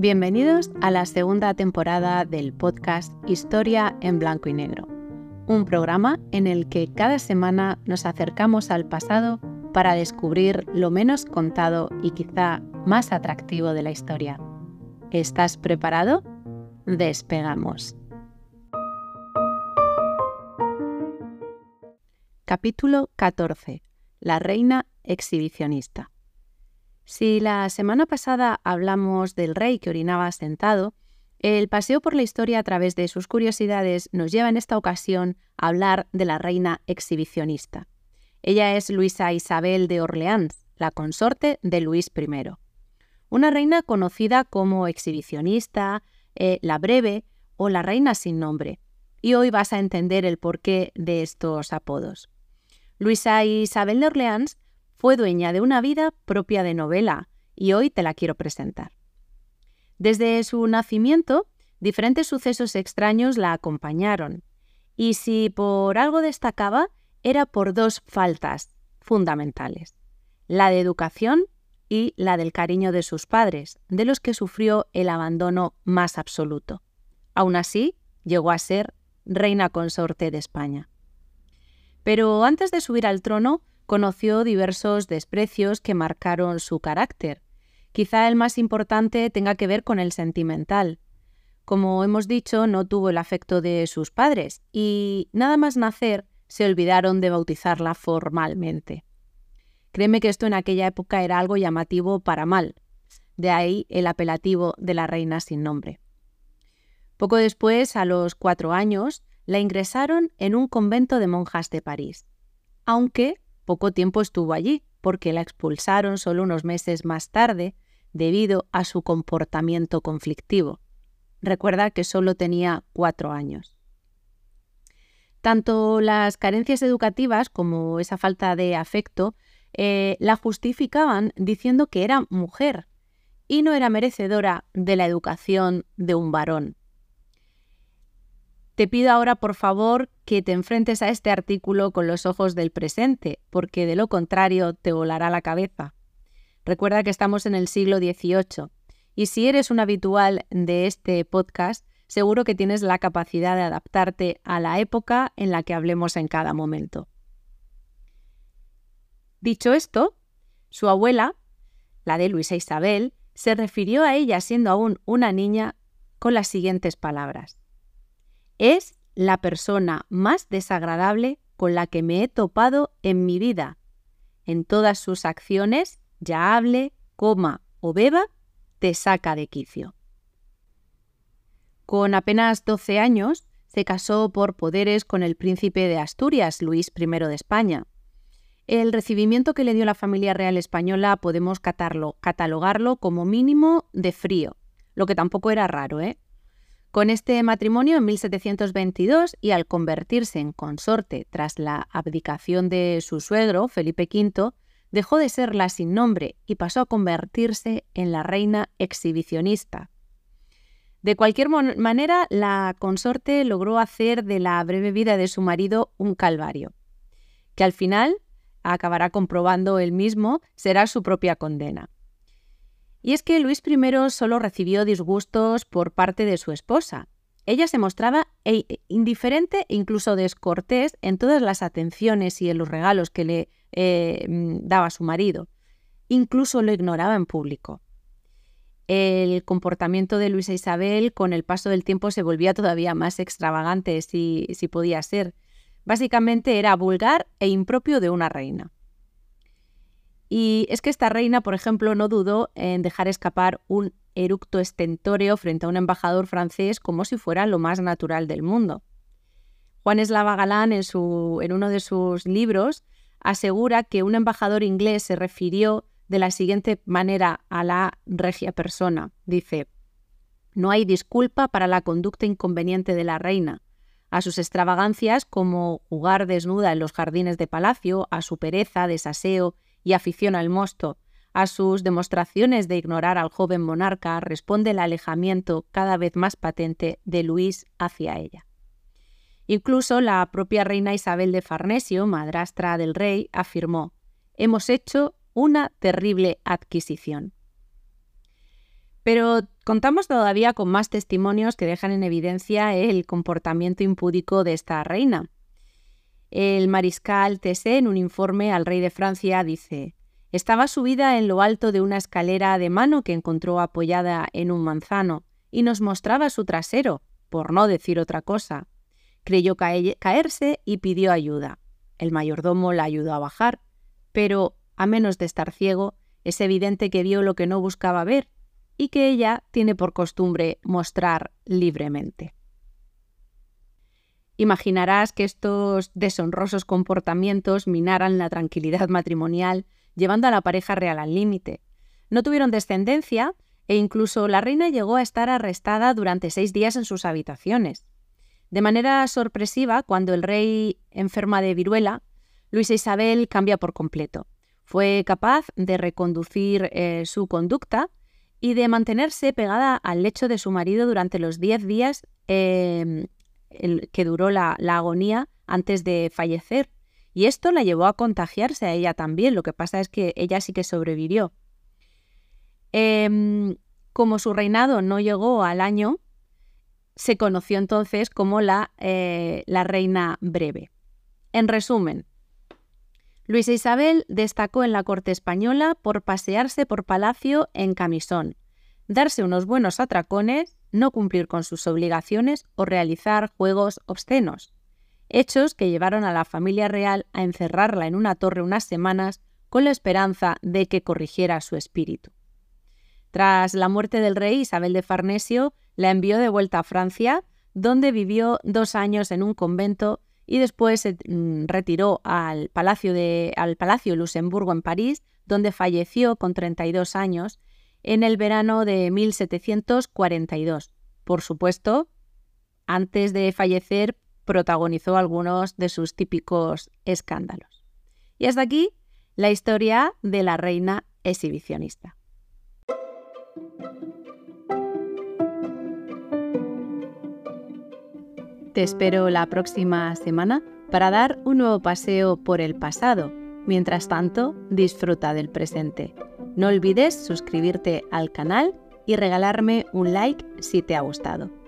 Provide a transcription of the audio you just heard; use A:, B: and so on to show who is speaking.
A: Bienvenidos a la segunda temporada del podcast Historia en Blanco y Negro, un programa en el que cada semana nos acercamos al pasado para descubrir lo menos contado y quizá más atractivo de la historia. ¿Estás preparado? Despegamos. Capítulo 14. La reina exhibicionista. Si la semana pasada hablamos del rey que orinaba sentado, el paseo por la historia a través de sus curiosidades nos lleva en esta ocasión a hablar de la reina exhibicionista. Ella es Luisa Isabel de Orleans, la consorte de Luis I. Una reina conocida como exhibicionista, eh, la breve o la reina sin nombre. Y hoy vas a entender el porqué de estos apodos. Luisa Isabel de Orleans fue dueña de una vida propia de novela y hoy te la quiero presentar. Desde su nacimiento, diferentes sucesos extraños la acompañaron, y si por algo destacaba, era por dos faltas fundamentales, la de educación y la del cariño de sus padres, de los que sufrió el abandono más absoluto. Aún así, llegó a ser reina consorte de España. Pero antes de subir al trono, conoció diversos desprecios que marcaron su carácter. Quizá el más importante tenga que ver con el sentimental. Como hemos dicho, no tuvo el afecto de sus padres y nada más nacer se olvidaron de bautizarla formalmente. Créeme que esto en aquella época era algo llamativo para mal, de ahí el apelativo de la reina sin nombre. Poco después, a los cuatro años, la ingresaron en un convento de monjas de París, aunque poco tiempo estuvo allí, porque la expulsaron solo unos meses más tarde debido a su comportamiento conflictivo. Recuerda que solo tenía cuatro años. Tanto las carencias educativas como esa falta de afecto eh, la justificaban diciendo que era mujer y no era merecedora de la educación de un varón. Te pido ahora, por favor, que te enfrentes a este artículo con los ojos del presente, porque de lo contrario te volará la cabeza. Recuerda que estamos en el siglo XVIII, y si eres un habitual de este podcast, seguro que tienes la capacidad de adaptarte a la época en la que hablemos en cada momento. Dicho esto, su abuela, la de Luisa Isabel, se refirió a ella siendo aún una niña con las siguientes palabras. Es la persona más desagradable con la que me he topado en mi vida. En todas sus acciones, ya hable, coma o beba, te saca de quicio. Con apenas 12 años, se casó por poderes con el príncipe de Asturias, Luis I de España. El recibimiento que le dio la familia real española podemos catalogarlo como mínimo de frío, lo que tampoco era raro, ¿eh? Con este matrimonio en 1722 y al convertirse en consorte tras la abdicación de su suegro, Felipe V, dejó de ser la sin nombre y pasó a convertirse en la reina exhibicionista. De cualquier manera, la consorte logró hacer de la breve vida de su marido un calvario, que al final acabará comprobando él mismo será su propia condena. Y es que Luis I solo recibió disgustos por parte de su esposa. Ella se mostraba e, e, indiferente e incluso descortés en todas las atenciones y en los regalos que le eh, mm, daba su marido. Incluso lo ignoraba en público. El comportamiento de Luisa Isabel con el paso del tiempo se volvía todavía más extravagante si podía ser. Básicamente era vulgar e impropio de una reina. Y es que esta reina, por ejemplo, no dudó en dejar escapar un eructo estentóreo frente a un embajador francés como si fuera lo más natural del mundo. Juan Eslava Galán, en, su, en uno de sus libros, asegura que un embajador inglés se refirió de la siguiente manera a la regia persona. Dice, no hay disculpa para la conducta inconveniente de la reina, a sus extravagancias como jugar desnuda en los jardines de palacio, a su pereza, desaseo y afición al mosto. A sus demostraciones de ignorar al joven monarca responde el alejamiento cada vez más patente de Luis hacia ella. Incluso la propia reina Isabel de Farnesio, madrastra del rey, afirmó, Hemos hecho una terrible adquisición. Pero contamos todavía con más testimonios que dejan en evidencia el comportamiento impúdico de esta reina. El mariscal Tessé, en un informe al rey de Francia, dice: Estaba subida en lo alto de una escalera de mano que encontró apoyada en un manzano y nos mostraba su trasero, por no decir otra cosa. Creyó caerse y pidió ayuda. El mayordomo la ayudó a bajar, pero, a menos de estar ciego, es evidente que vio lo que no buscaba ver y que ella tiene por costumbre mostrar libremente. Imaginarás que estos deshonrosos comportamientos minaran la tranquilidad matrimonial, llevando a la pareja real al límite. No tuvieron descendencia e incluso la reina llegó a estar arrestada durante seis días en sus habitaciones. De manera sorpresiva, cuando el rey enferma de viruela, Luisa Isabel cambia por completo. Fue capaz de reconducir eh, su conducta y de mantenerse pegada al lecho de su marido durante los diez días em, que duró la, agonía antes de fallecer. Y esto la llevó a contagiarse a ella también. Lo que pasa es que ella sí que sobrevivió. Em, como su reinado no llegó al año, se conoció entonces como la, eh, la reina breve. En resumen, Luisa Isabel destacó en la corte española por pasearse por palacio en camisón, darse unos buenos atracones no cumplir con sus obligaciones o realizar juegos obscenos, hechos que llevaron a la familia real a encerrarla en una torre unas semanas con la esperanza de que corrigiera su espíritu. Tras la muerte del rey, Isabel de Farnesio la envió de vuelta a Francia, donde vivió dos años en un convento y después se mm, retiró al Palacio, de, al Palacio Luxemburgo en París, donde falleció con 32 años en el verano de 1742. Por supuesto, antes de fallecer protagonizó algunos de sus típicos escándalos. Y hasta aquí la historia de la reina exhibicionista. Te espero la próxima semana para dar un nuevo paseo por el pasado. Mientras tanto, disfruta del presente. No olvides suscribirte al canal y regalarme un like si te ha gustado.